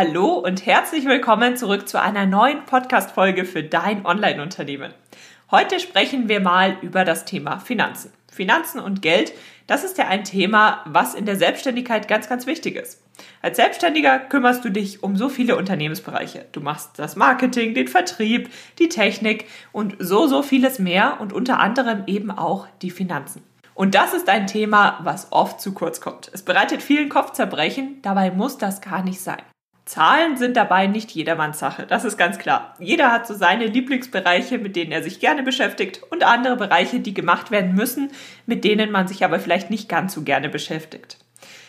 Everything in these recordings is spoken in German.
Hallo und herzlich willkommen zurück zu einer neuen Podcast-Folge für dein Online-Unternehmen. Heute sprechen wir mal über das Thema Finanzen. Finanzen und Geld, das ist ja ein Thema, was in der Selbstständigkeit ganz, ganz wichtig ist. Als Selbstständiger kümmerst du dich um so viele Unternehmensbereiche. Du machst das Marketing, den Vertrieb, die Technik und so, so vieles mehr und unter anderem eben auch die Finanzen. Und das ist ein Thema, was oft zu kurz kommt. Es bereitet vielen Kopfzerbrechen, dabei muss das gar nicht sein. Zahlen sind dabei nicht jedermanns Sache, das ist ganz klar. Jeder hat so seine Lieblingsbereiche, mit denen er sich gerne beschäftigt und andere Bereiche, die gemacht werden müssen, mit denen man sich aber vielleicht nicht ganz so gerne beschäftigt.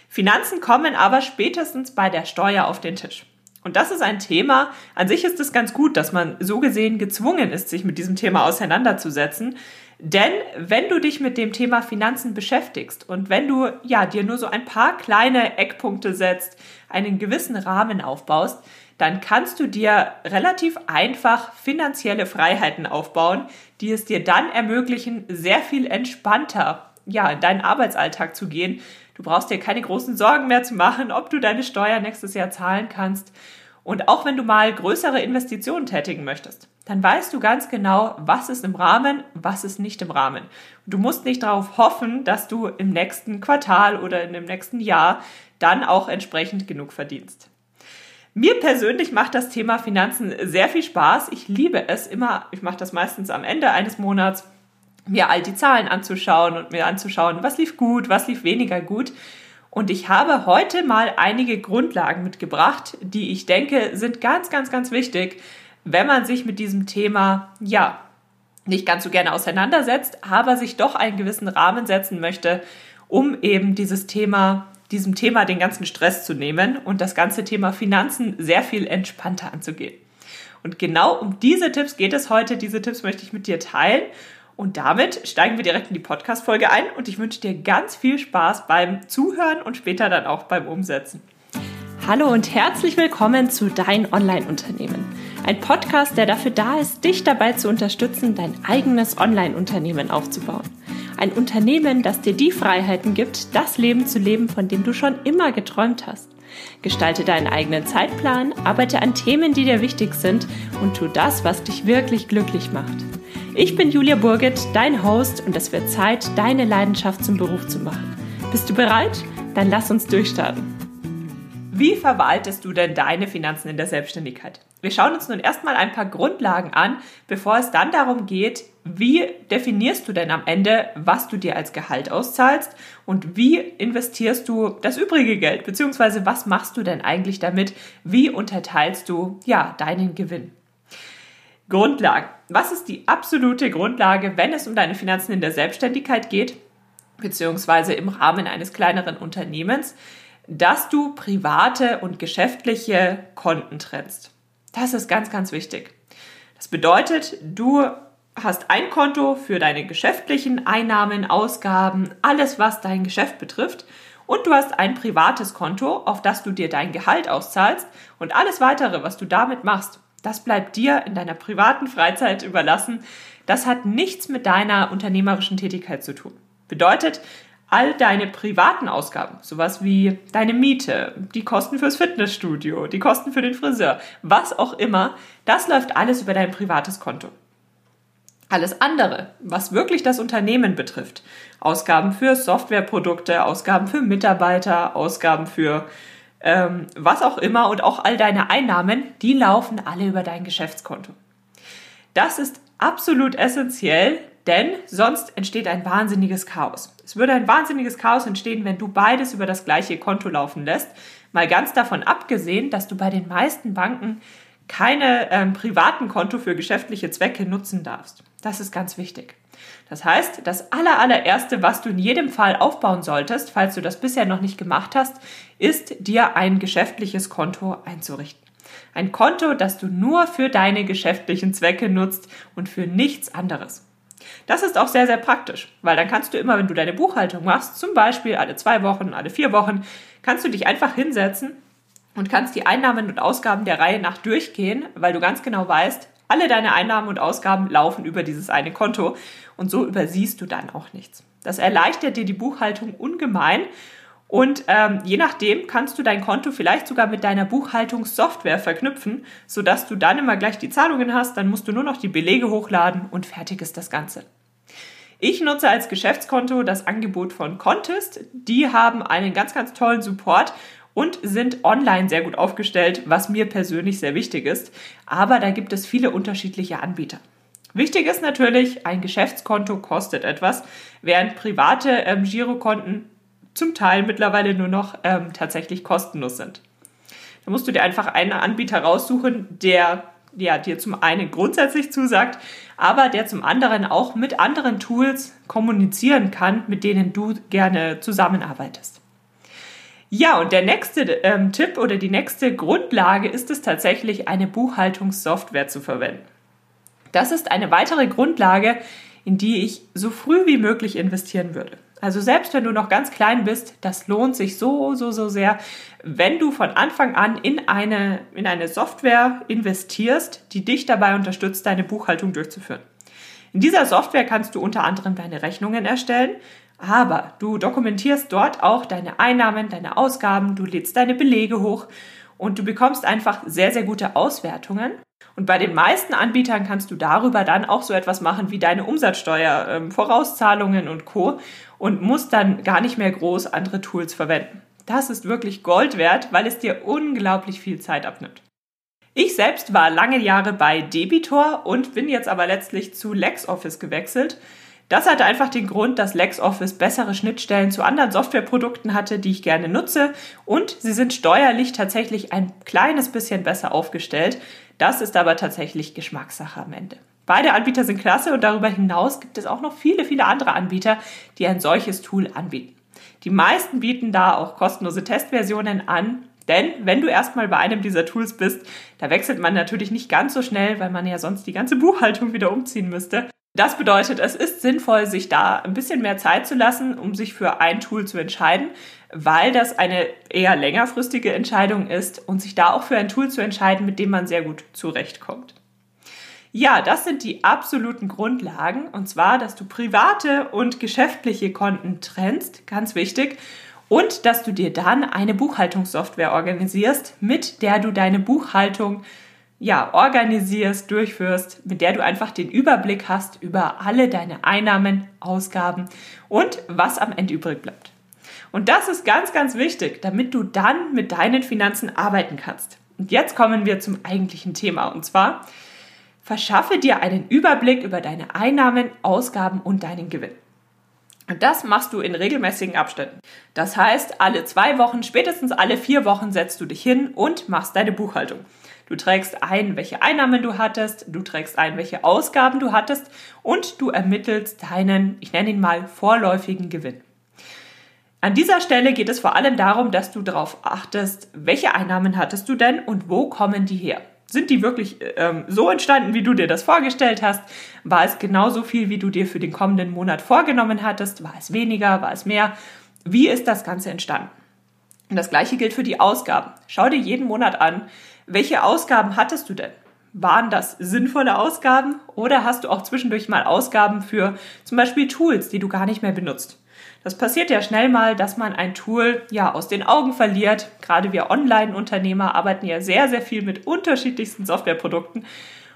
Finanzen kommen aber spätestens bei der Steuer auf den Tisch. Und das ist ein Thema, an sich ist es ganz gut, dass man so gesehen gezwungen ist, sich mit diesem Thema auseinanderzusetzen. Denn wenn du dich mit dem Thema Finanzen beschäftigst und wenn du ja dir nur so ein paar kleine Eckpunkte setzt, einen gewissen Rahmen aufbaust, dann kannst du dir relativ einfach finanzielle Freiheiten aufbauen, die es dir dann ermöglichen, sehr viel entspannter ja, in deinen Arbeitsalltag zu gehen. Du brauchst dir keine großen Sorgen mehr zu machen, ob du deine Steuer nächstes Jahr zahlen kannst. Und auch wenn du mal größere Investitionen tätigen möchtest, dann weißt du ganz genau, was ist im Rahmen, was ist nicht im Rahmen. du musst nicht darauf hoffen, dass du im nächsten Quartal oder in dem nächsten Jahr dann auch entsprechend genug verdienst. Mir persönlich macht das Thema Finanzen sehr viel Spaß. Ich liebe es immer, ich mache das meistens am Ende eines Monats, mir all die Zahlen anzuschauen und mir anzuschauen, was lief gut, was lief weniger gut. Und ich habe heute mal einige Grundlagen mitgebracht, die ich denke sind ganz, ganz, ganz wichtig, wenn man sich mit diesem Thema, ja, nicht ganz so gerne auseinandersetzt, aber sich doch einen gewissen Rahmen setzen möchte, um eben dieses Thema, diesem Thema den ganzen Stress zu nehmen und das ganze Thema Finanzen sehr viel entspannter anzugehen. Und genau um diese Tipps geht es heute. Diese Tipps möchte ich mit dir teilen. Und damit steigen wir direkt in die Podcast-Folge ein und ich wünsche dir ganz viel Spaß beim Zuhören und später dann auch beim Umsetzen. Hallo und herzlich willkommen zu Dein Online-Unternehmen. Ein Podcast, der dafür da ist, dich dabei zu unterstützen, dein eigenes Online-Unternehmen aufzubauen. Ein Unternehmen, das dir die Freiheiten gibt, das Leben zu leben, von dem du schon immer geträumt hast. Gestalte deinen eigenen Zeitplan, arbeite an Themen, die dir wichtig sind und tu das, was dich wirklich glücklich macht. Ich bin Julia Burget, dein Host und es wird Zeit, deine Leidenschaft zum Beruf zu machen. Bist du bereit? Dann lass uns durchstarten. Wie verwaltest du denn deine Finanzen in der Selbstständigkeit? Wir schauen uns nun erstmal ein paar Grundlagen an, bevor es dann darum geht, wie definierst du denn am Ende, was du dir als Gehalt auszahlst und wie investierst du das übrige Geld, beziehungsweise was machst du denn eigentlich damit, wie unterteilst du ja deinen Gewinn? Grundlagen. Was ist die absolute Grundlage, wenn es um deine Finanzen in der Selbstständigkeit geht, beziehungsweise im Rahmen eines kleineren Unternehmens? dass du private und geschäftliche Konten trennst. Das ist ganz, ganz wichtig. Das bedeutet, du hast ein Konto für deine geschäftlichen Einnahmen, Ausgaben, alles, was dein Geschäft betrifft. Und du hast ein privates Konto, auf das du dir dein Gehalt auszahlst. Und alles weitere, was du damit machst, das bleibt dir in deiner privaten Freizeit überlassen. Das hat nichts mit deiner unternehmerischen Tätigkeit zu tun. Bedeutet, all deine privaten Ausgaben, sowas wie deine Miete, die Kosten fürs Fitnessstudio, die Kosten für den Friseur, was auch immer, das läuft alles über dein privates Konto. Alles andere, was wirklich das Unternehmen betrifft, Ausgaben für Softwareprodukte, Ausgaben für Mitarbeiter, Ausgaben für ähm, was auch immer und auch all deine Einnahmen, die laufen alle über dein Geschäftskonto. Das ist absolut essentiell, denn sonst entsteht ein wahnsinniges Chaos. Es würde ein wahnsinniges Chaos entstehen, wenn du beides über das gleiche Konto laufen lässt. Mal ganz davon abgesehen, dass du bei den meisten Banken keine ähm, privaten Konto für geschäftliche Zwecke nutzen darfst. Das ist ganz wichtig. Das heißt, das allerallererste, was du in jedem Fall aufbauen solltest, falls du das bisher noch nicht gemacht hast, ist dir ein geschäftliches Konto einzurichten. Ein Konto, das du nur für deine geschäftlichen Zwecke nutzt und für nichts anderes. Das ist auch sehr, sehr praktisch, weil dann kannst du immer, wenn du deine Buchhaltung machst, zum Beispiel alle zwei Wochen, alle vier Wochen, kannst du dich einfach hinsetzen und kannst die Einnahmen und Ausgaben der Reihe nach durchgehen, weil du ganz genau weißt, alle deine Einnahmen und Ausgaben laufen über dieses eine Konto und so übersiehst du dann auch nichts. Das erleichtert dir die Buchhaltung ungemein Und ähm, je nachdem kannst du dein Konto vielleicht sogar mit deiner Buchhaltungssoftware verknüpfen, sodass du dann immer gleich die Zahlungen hast. Dann musst du nur noch die Belege hochladen und fertig ist das Ganze. Ich nutze als Geschäftskonto das Angebot von Contest. Die haben einen ganz, ganz tollen Support und sind online sehr gut aufgestellt, was mir persönlich sehr wichtig ist. Aber da gibt es viele unterschiedliche Anbieter. Wichtig ist natürlich, ein Geschäftskonto kostet etwas, während private ähm, Girokonten zum Teil mittlerweile nur noch ähm, tatsächlich kostenlos sind. Da musst du dir einfach einen Anbieter raussuchen, der ja, dir zum einen grundsätzlich zusagt, aber der zum anderen auch mit anderen Tools kommunizieren kann, mit denen du gerne zusammenarbeitest. Ja, und der nächste ähm, Tipp oder die nächste Grundlage ist es tatsächlich, eine Buchhaltungssoftware zu verwenden. Das ist eine weitere Grundlage, in die ich so früh wie möglich investieren würde. Also selbst wenn du noch ganz klein bist, das lohnt sich so, so, so sehr, wenn du von Anfang an in eine, in eine Software investierst, die dich dabei unterstützt, deine Buchhaltung durchzuführen. In dieser Software kannst du unter anderem deine Rechnungen erstellen, aber du dokumentierst dort auch deine Einnahmen, deine Ausgaben, du lädst deine Belege hoch und du bekommst einfach sehr, sehr gute Auswertungen. Und bei den meisten Anbietern kannst du darüber dann auch so etwas machen wie deine Umsatzsteuer, ähm, Vorauszahlungen und Co. und musst dann gar nicht mehr groß andere Tools verwenden. Das ist wirklich Gold wert, weil es dir unglaublich viel Zeit abnimmt. Ich selbst war lange Jahre bei Debitor und bin jetzt aber letztlich zu LexOffice gewechselt. Das hatte einfach den Grund, dass LexOffice bessere Schnittstellen zu anderen Softwareprodukten hatte, die ich gerne nutze und sie sind steuerlich tatsächlich ein kleines bisschen besser aufgestellt. Das ist aber tatsächlich Geschmackssache am Ende. Beide Anbieter sind klasse und darüber hinaus gibt es auch noch viele, viele andere Anbieter, die ein solches Tool anbieten. Die meisten bieten da auch kostenlose Testversionen an, denn wenn du erstmal bei einem dieser Tools bist, da wechselt man natürlich nicht ganz so schnell, weil man ja sonst die ganze Buchhaltung wieder umziehen müsste. Das bedeutet, es ist sinnvoll, sich da ein bisschen mehr Zeit zu lassen, um sich für ein Tool zu entscheiden, weil das eine eher längerfristige Entscheidung ist und sich da auch für ein Tool zu entscheiden, mit dem man sehr gut zurechtkommt. Ja, das sind die absoluten Grundlagen und zwar, dass du private und geschäftliche Konten trennst, ganz wichtig, und dass du dir dann eine Buchhaltungssoftware organisierst, mit der du deine Buchhaltung ja, organisierst, durchführst, mit der du einfach den Überblick hast über alle deine Einnahmen, Ausgaben und was am Ende übrig bleibt. Und das ist ganz, ganz wichtig, damit du dann mit deinen Finanzen arbeiten kannst. Und jetzt kommen wir zum eigentlichen Thema und zwar verschaffe dir einen Überblick über deine Einnahmen, Ausgaben und deinen Gewinn. Und das machst du in regelmäßigen Abständen. Das heißt, alle zwei Wochen, spätestens alle vier Wochen setzt du dich hin und machst deine Buchhaltung. Du trägst ein, welche Einnahmen du hattest, du trägst ein, welche Ausgaben du hattest und du ermittelst deinen, ich nenne ihn mal, vorläufigen Gewinn. An dieser Stelle geht es vor allem darum, dass du darauf achtest, welche Einnahmen hattest du denn und wo kommen die her? Sind die wirklich ähm, so entstanden, wie du dir das vorgestellt hast? War es genauso viel, wie du dir für den kommenden Monat vorgenommen hattest? War es weniger? War es mehr? Wie ist das Ganze entstanden? Und das gleiche gilt für die Ausgaben. Schau dir jeden Monat an, welche Ausgaben hattest du denn? Waren das sinnvolle Ausgaben oder hast du auch zwischendurch mal Ausgaben für zum Beispiel Tools, die du gar nicht mehr benutzt? Das passiert ja schnell mal, dass man ein Tool ja aus den Augen verliert. Gerade wir Online-Unternehmer arbeiten ja sehr, sehr viel mit unterschiedlichsten Softwareprodukten.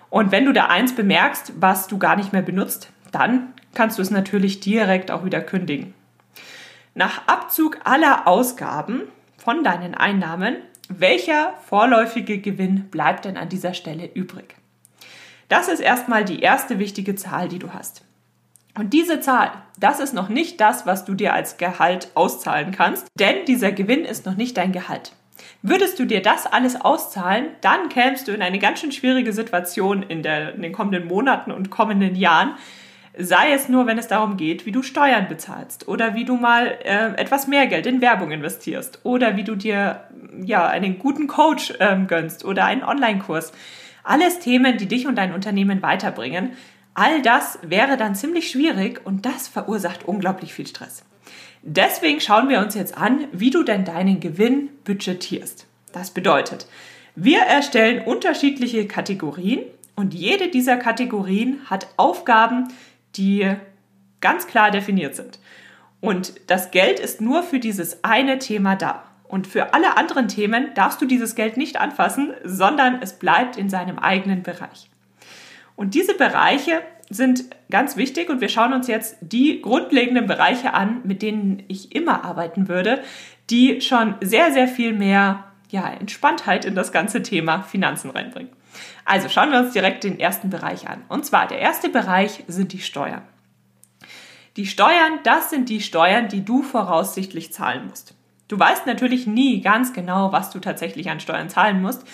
Und wenn du da eins bemerkst, was du gar nicht mehr benutzt, dann kannst du es natürlich direkt auch wieder kündigen. Nach Abzug aller Ausgaben von deinen Einnahmen welcher vorläufige Gewinn bleibt denn an dieser Stelle übrig? Das ist erstmal die erste wichtige Zahl, die du hast. Und diese Zahl, das ist noch nicht das, was du dir als Gehalt auszahlen kannst, denn dieser Gewinn ist noch nicht dein Gehalt. Würdest du dir das alles auszahlen, dann kämst du in eine ganz schön schwierige Situation in, der, in den kommenden Monaten und kommenden Jahren, Sei es nur, wenn es darum geht, wie du Steuern bezahlst oder wie du mal äh, etwas mehr Geld in Werbung investierst oder wie du dir ja einen guten Coach ähm, gönnst oder einen Online-Kurs. Alles Themen, die dich und dein Unternehmen weiterbringen. All das wäre dann ziemlich schwierig und das verursacht unglaublich viel Stress. Deswegen schauen wir uns jetzt an, wie du denn deinen Gewinn budgetierst. Das bedeutet, wir erstellen unterschiedliche Kategorien und jede dieser Kategorien hat Aufgaben, die ganz klar definiert sind. Und das Geld ist nur für dieses eine Thema da. Und für alle anderen Themen darfst du dieses Geld nicht anfassen, sondern es bleibt in seinem eigenen Bereich. Und diese Bereiche sind ganz wichtig und wir schauen uns jetzt die grundlegenden Bereiche an, mit denen ich immer arbeiten würde, die schon sehr, sehr viel mehr ja, Entspanntheit in das ganze Thema Finanzen reinbringen. Also schauen wir uns direkt den ersten Bereich an. Und zwar der erste Bereich sind die Steuern. Die Steuern, das sind die Steuern, die du voraussichtlich zahlen musst. Du weißt natürlich nie ganz genau, was du tatsächlich an Steuern zahlen musst,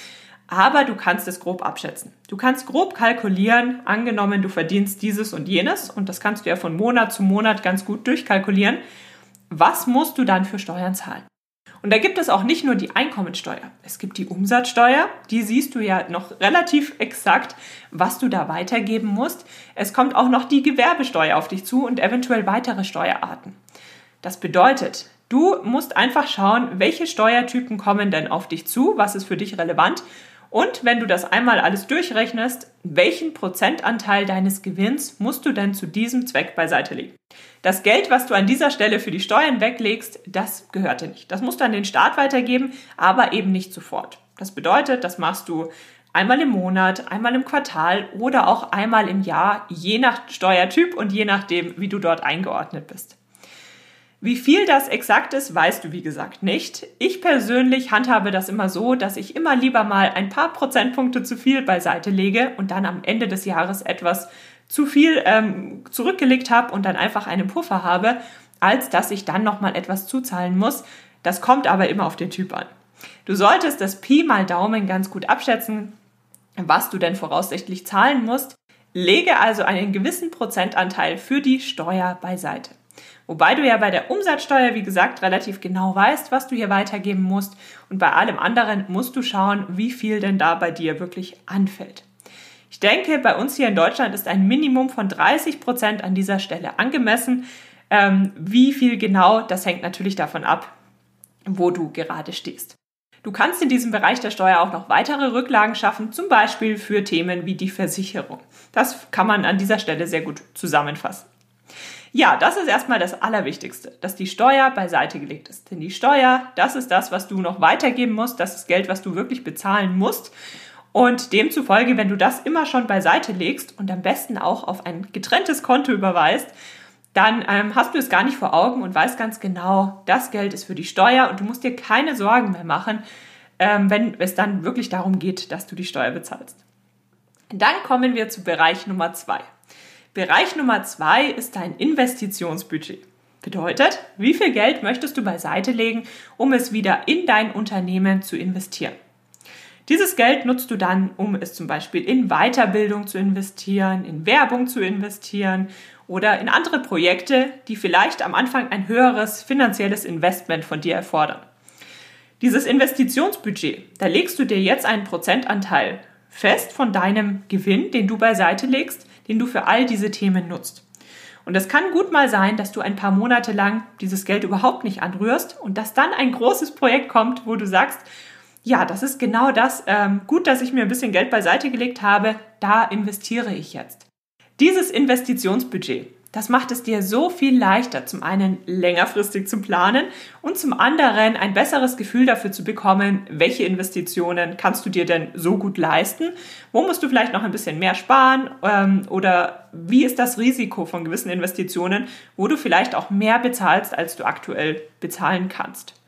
aber du kannst es grob abschätzen. Du kannst grob kalkulieren, angenommen du verdienst dieses und jenes, und das kannst du ja von Monat zu Monat ganz gut durchkalkulieren. Was musst du dann für Steuern zahlen? Und da gibt es auch nicht nur die Einkommensteuer. Es gibt die Umsatzsteuer, die siehst du ja noch relativ exakt, was du da weitergeben musst. Es kommt auch noch die Gewerbesteuer auf dich zu und eventuell weitere Steuerarten. Das bedeutet, du musst einfach schauen, welche Steuertypen kommen denn auf dich zu, was ist für dich relevant und wenn du das einmal alles durchrechnest, welchen Prozentanteil deines Gewinns musst du denn zu diesem Zweck beiseite legen? Das Geld, was du an dieser Stelle für die Steuern weglegst, das gehört dir nicht. Das musst du an den Staat weitergeben, aber eben nicht sofort. Das bedeutet, das machst du einmal im Monat, einmal im Quartal oder auch einmal im Jahr, je nach Steuertyp und je nachdem, wie du dort eingeordnet bist. Wie viel das exakt ist, weißt du wie gesagt nicht. Ich persönlich handhabe das immer so, dass ich immer lieber mal ein paar Prozentpunkte zu viel beiseite lege und dann am Ende des Jahres etwas zu viel ähm, zurückgelegt habe und dann einfach einen Puffer habe, als dass ich dann nochmal etwas zuzahlen muss. Das kommt aber immer auf den Typ an. Du solltest das Pi mal Daumen ganz gut abschätzen, was du denn voraussichtlich zahlen musst. Lege also einen gewissen Prozentanteil für die Steuer beiseite. Wobei du ja bei der Umsatzsteuer, wie gesagt, relativ genau weißt, was du hier weitergeben musst. Und bei allem anderen musst du schauen, wie viel denn da bei dir wirklich anfällt. Ich denke, bei uns hier in Deutschland ist ein Minimum von 30 Prozent an dieser Stelle angemessen. Ähm, wie viel genau, das hängt natürlich davon ab, wo du gerade stehst. Du kannst in diesem Bereich der Steuer auch noch weitere Rücklagen schaffen, zum Beispiel für Themen wie die Versicherung. Das kann man an dieser Stelle sehr gut zusammenfassen. Ja, das ist erstmal das Allerwichtigste, dass die Steuer beiseite gelegt ist. Denn die Steuer, das ist das, was du noch weitergeben musst, das ist Geld, was du wirklich bezahlen musst. Und demzufolge, wenn du das immer schon beiseite legst und am besten auch auf ein getrenntes Konto überweist, dann ähm, hast du es gar nicht vor Augen und weißt ganz genau, das Geld ist für die Steuer und du musst dir keine Sorgen mehr machen, ähm, wenn es dann wirklich darum geht, dass du die Steuer bezahlst. Dann kommen wir zu Bereich Nummer zwei. Bereich Nummer zwei ist dein Investitionsbudget. Bedeutet, wie viel Geld möchtest du beiseite legen, um es wieder in dein Unternehmen zu investieren? Dieses Geld nutzt du dann, um es zum Beispiel in Weiterbildung zu investieren, in Werbung zu investieren oder in andere Projekte, die vielleicht am Anfang ein höheres finanzielles Investment von dir erfordern. Dieses Investitionsbudget, da legst du dir jetzt einen Prozentanteil fest von deinem Gewinn, den du beiseite legst, den du für all diese Themen nutzt. Und es kann gut mal sein, dass du ein paar Monate lang dieses Geld überhaupt nicht anrührst und dass dann ein großes Projekt kommt, wo du sagst, ja, das ist genau das. Ähm, gut, dass ich mir ein bisschen Geld beiseite gelegt habe. Da investiere ich jetzt. Dieses Investitionsbudget, das macht es dir so viel leichter, zum einen längerfristig zu planen und zum anderen ein besseres Gefühl dafür zu bekommen, welche Investitionen kannst du dir denn so gut leisten, wo musst du vielleicht noch ein bisschen mehr sparen ähm, oder wie ist das Risiko von gewissen Investitionen, wo du vielleicht auch mehr bezahlst, als du aktuell bezahlen kannst.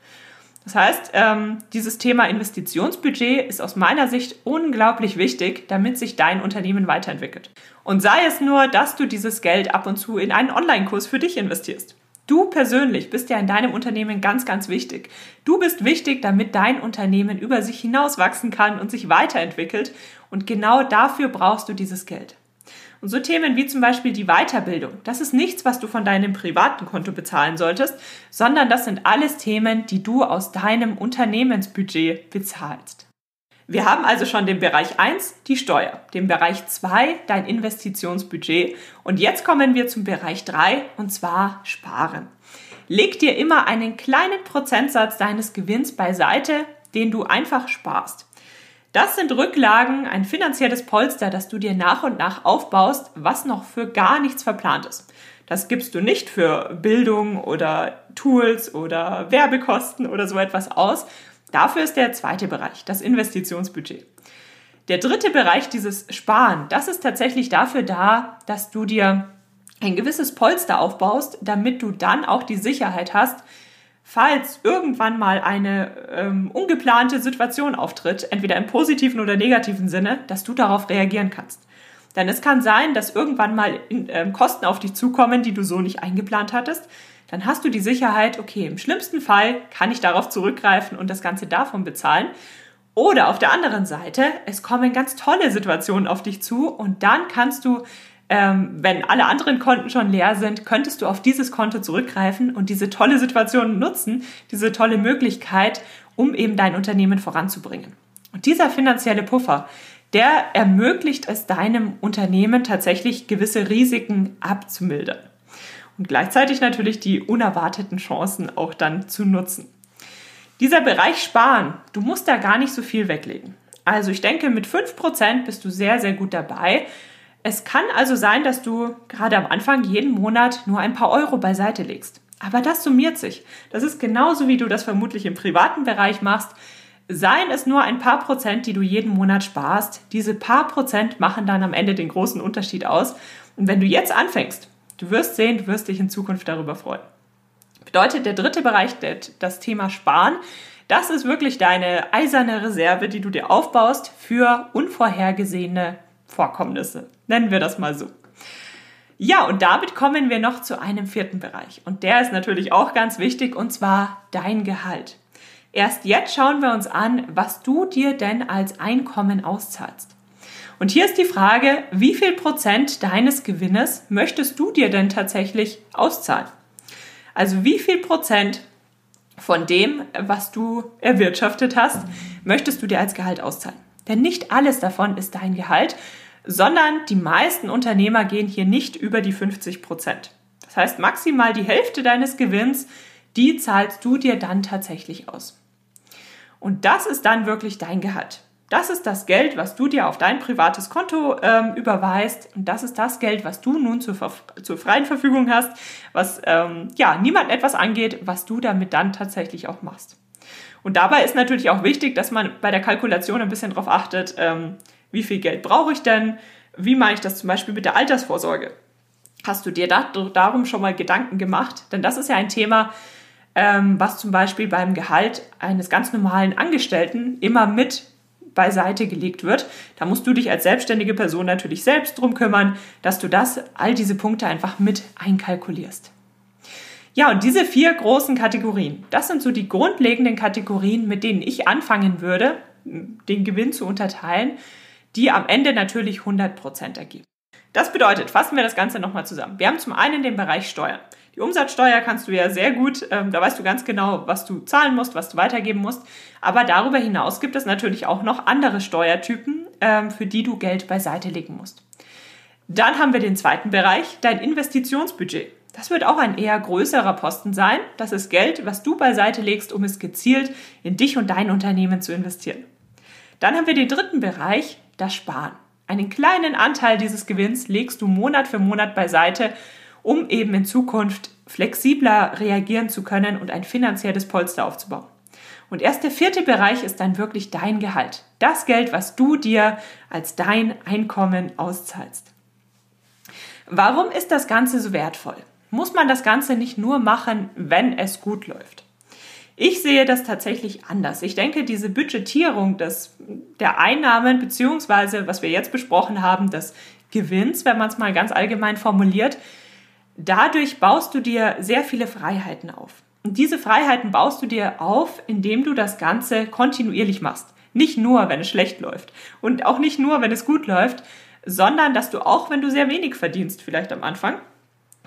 Das heißt, ähm, dieses Thema Investitionsbudget ist aus meiner Sicht unglaublich wichtig, damit sich dein Unternehmen weiterentwickelt. Und sei es nur, dass du dieses Geld ab und zu in einen Online-Kurs für dich investierst. Du persönlich bist ja in deinem Unternehmen ganz, ganz wichtig. Du bist wichtig, damit dein Unternehmen über sich hinaus wachsen kann und sich weiterentwickelt. Und genau dafür brauchst du dieses Geld. Und so Themen wie zum Beispiel die Weiterbildung, das ist nichts, was du von deinem privaten Konto bezahlen solltest, sondern das sind alles Themen, die du aus deinem Unternehmensbudget bezahlst. Wir haben also schon den Bereich 1, die Steuer, den Bereich 2, dein Investitionsbudget und jetzt kommen wir zum Bereich 3 und zwar Sparen. Leg dir immer einen kleinen Prozentsatz deines Gewinns beiseite, den du einfach sparst. Das sind Rücklagen, ein finanzielles Polster, das du dir nach und nach aufbaust, was noch für gar nichts verplant ist. Das gibst du nicht für Bildung oder Tools oder Werbekosten oder so etwas aus. Dafür ist der zweite Bereich, das Investitionsbudget. Der dritte Bereich, dieses Sparen, das ist tatsächlich dafür da, dass du dir ein gewisses Polster aufbaust, damit du dann auch die Sicherheit hast, falls irgendwann mal eine ähm, ungeplante Situation auftritt, entweder im positiven oder negativen Sinne, dass du darauf reagieren kannst. Denn es kann sein, dass irgendwann mal in, ähm, Kosten auf dich zukommen, die du so nicht eingeplant hattest. Dann hast du die Sicherheit, okay, im schlimmsten Fall kann ich darauf zurückgreifen und das Ganze davon bezahlen. Oder auf der anderen Seite, es kommen ganz tolle Situationen auf dich zu und dann kannst du ähm, wenn alle anderen Konten schon leer sind, könntest du auf dieses Konto zurückgreifen und diese tolle Situation nutzen, diese tolle Möglichkeit, um eben dein Unternehmen voranzubringen. Und dieser finanzielle Puffer, der ermöglicht es deinem Unternehmen tatsächlich gewisse Risiken abzumildern und gleichzeitig natürlich die unerwarteten Chancen auch dann zu nutzen. Dieser Bereich Sparen, du musst da gar nicht so viel weglegen. Also ich denke, mit 5% bist du sehr, sehr gut dabei es kann also sein, dass du gerade am Anfang jeden Monat nur ein paar Euro beiseite legst. Aber das summiert sich. Das ist genauso, wie du das vermutlich im privaten Bereich machst. Seien es nur ein paar Prozent, die du jeden Monat sparst. Diese paar Prozent machen dann am Ende den großen Unterschied aus. Und wenn du jetzt anfängst, du wirst sehen, du wirst dich in Zukunft darüber freuen. Bedeutet der dritte Bereich, das Thema Sparen. Das ist wirklich deine eiserne Reserve, die du dir aufbaust für unvorhergesehene Vorkommnisse. Nennen wir das mal so. Ja, und damit kommen wir noch zu einem vierten Bereich. Und der ist natürlich auch ganz wichtig, und zwar dein Gehalt. Erst jetzt schauen wir uns an, was du dir denn als Einkommen auszahlst. Und hier ist die Frage, wie viel Prozent deines Gewinnes möchtest du dir denn tatsächlich auszahlen? Also wie viel Prozent von dem, was du erwirtschaftet hast, möchtest du dir als Gehalt auszahlen? Denn nicht alles davon ist dein Gehalt, sondern die meisten Unternehmer gehen hier nicht über die 50 Prozent. Das heißt, maximal die Hälfte deines Gewinns, die zahlst du dir dann tatsächlich aus. Und das ist dann wirklich dein Gehalt. Das ist das Geld, was du dir auf dein privates Konto ähm, überweist. Und das ist das Geld, was du nun zur, zur freien Verfügung hast, was ähm, ja niemand etwas angeht, was du damit dann tatsächlich auch machst. Und dabei ist natürlich auch wichtig, dass man bei der Kalkulation ein bisschen darauf achtet, ähm, wie viel Geld brauche ich denn? Wie mache ich das zum Beispiel mit der Altersvorsorge? Hast du dir da, darum schon mal Gedanken gemacht? Denn das ist ja ein Thema, ähm, was zum Beispiel beim Gehalt eines ganz normalen Angestellten immer mit beiseite gelegt wird. Da musst du dich als selbstständige Person natürlich selbst drum kümmern, dass du das, all diese Punkte einfach mit einkalkulierst. Ja, und diese vier großen Kategorien, das sind so die grundlegenden Kategorien, mit denen ich anfangen würde, den Gewinn zu unterteilen, die am Ende natürlich 100% ergeben. Das bedeutet, fassen wir das Ganze nochmal zusammen. Wir haben zum einen den Bereich Steuern. Die Umsatzsteuer kannst du ja sehr gut, ähm, da weißt du ganz genau, was du zahlen musst, was du weitergeben musst. Aber darüber hinaus gibt es natürlich auch noch andere Steuertypen, ähm, für die du Geld beiseite legen musst. Dann haben wir den zweiten Bereich, dein Investitionsbudget. Das wird auch ein eher größerer Posten sein. Das ist Geld, was du beiseite legst, um es gezielt in dich und dein Unternehmen zu investieren. Dann haben wir den dritten Bereich, das Sparen. Einen kleinen Anteil dieses Gewinns legst du Monat für Monat beiseite, um eben in Zukunft flexibler reagieren zu können und ein finanzielles Polster aufzubauen. Und erst der vierte Bereich ist dann wirklich dein Gehalt. Das Geld, was du dir als dein Einkommen auszahlst. Warum ist das Ganze so wertvoll? Muss man das Ganze nicht nur machen, wenn es gut läuft? Ich sehe das tatsächlich anders. Ich denke, diese Budgetierung des, der Einnahmen beziehungsweise, was wir jetzt besprochen haben, des Gewinns, wenn man es mal ganz allgemein formuliert, dadurch baust du dir sehr viele Freiheiten auf. Und diese Freiheiten baust du dir auf, indem du das Ganze kontinuierlich machst. Nicht nur, wenn es schlecht läuft und auch nicht nur, wenn es gut läuft, sondern dass du auch, wenn du sehr wenig verdienst, vielleicht am Anfang,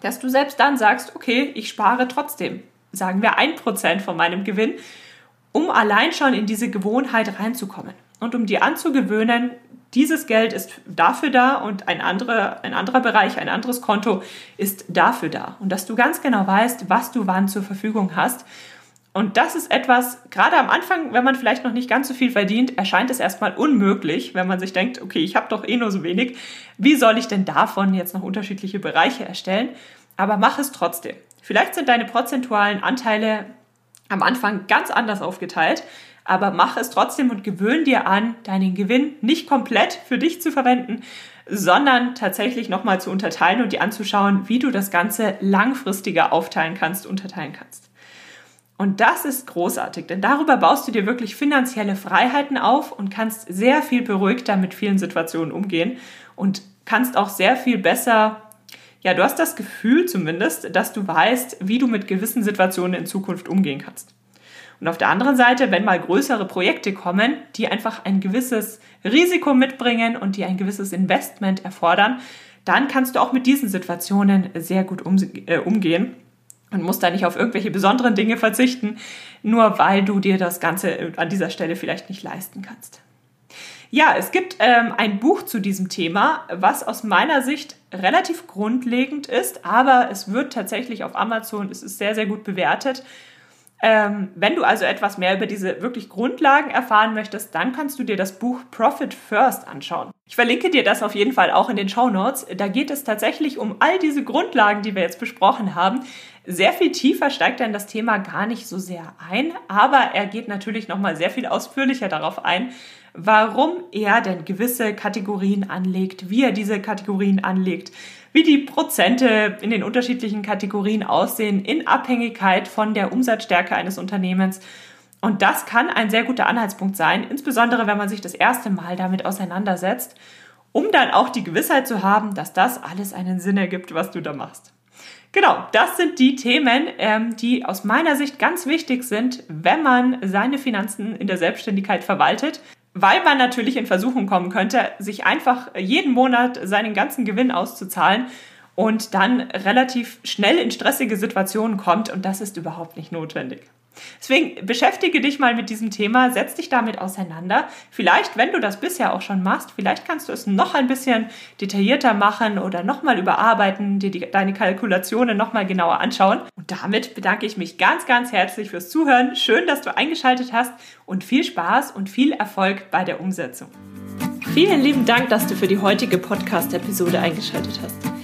dass du selbst dann sagst, okay, ich spare trotzdem sagen wir, ein Prozent von meinem Gewinn, um allein schon in diese Gewohnheit reinzukommen. Und um die anzugewöhnen, dieses Geld ist dafür da und ein anderer, ein anderer Bereich, ein anderes Konto ist dafür da. Und dass du ganz genau weißt, was du wann zur Verfügung hast. Und das ist etwas, gerade am Anfang, wenn man vielleicht noch nicht ganz so viel verdient, erscheint es erstmal unmöglich, wenn man sich denkt, okay, ich habe doch eh nur so wenig. Wie soll ich denn davon jetzt noch unterschiedliche Bereiche erstellen? aber mach es trotzdem. Vielleicht sind deine prozentualen Anteile am Anfang ganz anders aufgeteilt, aber mach es trotzdem und gewöhn dir an, deinen Gewinn nicht komplett für dich zu verwenden, sondern tatsächlich nochmal zu unterteilen und dir anzuschauen, wie du das Ganze langfristiger aufteilen kannst, unterteilen kannst. Und das ist großartig, denn darüber baust du dir wirklich finanzielle Freiheiten auf und kannst sehr viel beruhigter mit vielen Situationen umgehen und kannst auch sehr viel besser, ja, du hast das Gefühl zumindest, dass du weißt, wie du mit gewissen Situationen in Zukunft umgehen kannst. Und auf der anderen Seite, wenn mal größere Projekte kommen, die einfach ein gewisses Risiko mitbringen und die ein gewisses Investment erfordern, dann kannst du auch mit diesen Situationen sehr gut um, äh, umgehen und musst da nicht auf irgendwelche besonderen Dinge verzichten, nur weil du dir das Ganze an dieser Stelle vielleicht nicht leisten kannst. Ja, es gibt ähm, ein Buch zu diesem Thema, was aus meiner Sicht relativ grundlegend ist, aber es wird tatsächlich auf Amazon, es ist sehr, sehr gut bewertet ähm, wenn du also etwas mehr über diese wirklich Grundlagen erfahren möchtest, dann kannst du dir das Buch Profit First anschauen. Ich verlinke dir das auf jeden Fall auch in den Show Notes. Da geht es tatsächlich um all diese Grundlagen, die wir jetzt besprochen haben. Sehr viel tiefer steigt er in das Thema gar nicht so sehr ein, aber er geht natürlich nochmal sehr viel ausführlicher darauf ein, warum er denn gewisse Kategorien anlegt, wie er diese Kategorien anlegt, wie die Prozente in den unterschiedlichen Kategorien aussehen in Abhängigkeit von der Umsatzstärke eines Unternehmens. Und das kann ein sehr guter Anhaltspunkt sein, insbesondere wenn man sich das erste Mal damit auseinandersetzt, um dann auch die Gewissheit zu haben, dass das alles einen Sinn ergibt, was du da machst. Genau, das sind die Themen, ähm, die aus meiner Sicht ganz wichtig sind, wenn man seine Finanzen in der Selbstständigkeit verwaltet weil man natürlich in Versuchung kommen könnte, sich einfach jeden Monat seinen ganzen Gewinn auszuzahlen und dann relativ schnell in stressige Situationen kommt und das ist überhaupt nicht notwendig. Deswegen beschäftige dich mal mit diesem Thema, setz dich damit auseinander. Vielleicht, wenn du das bisher auch schon machst, vielleicht kannst du es noch ein bisschen detaillierter machen oder nochmal überarbeiten, dir die, deine Kalkulationen nochmal genauer anschauen. Und damit bedanke ich mich ganz, ganz herzlich fürs Zuhören. Schön, dass du eingeschaltet hast und viel Spaß und viel Erfolg bei der Umsetzung. Vielen lieben Dank, dass du für die heutige Podcast-Episode eingeschaltet hast.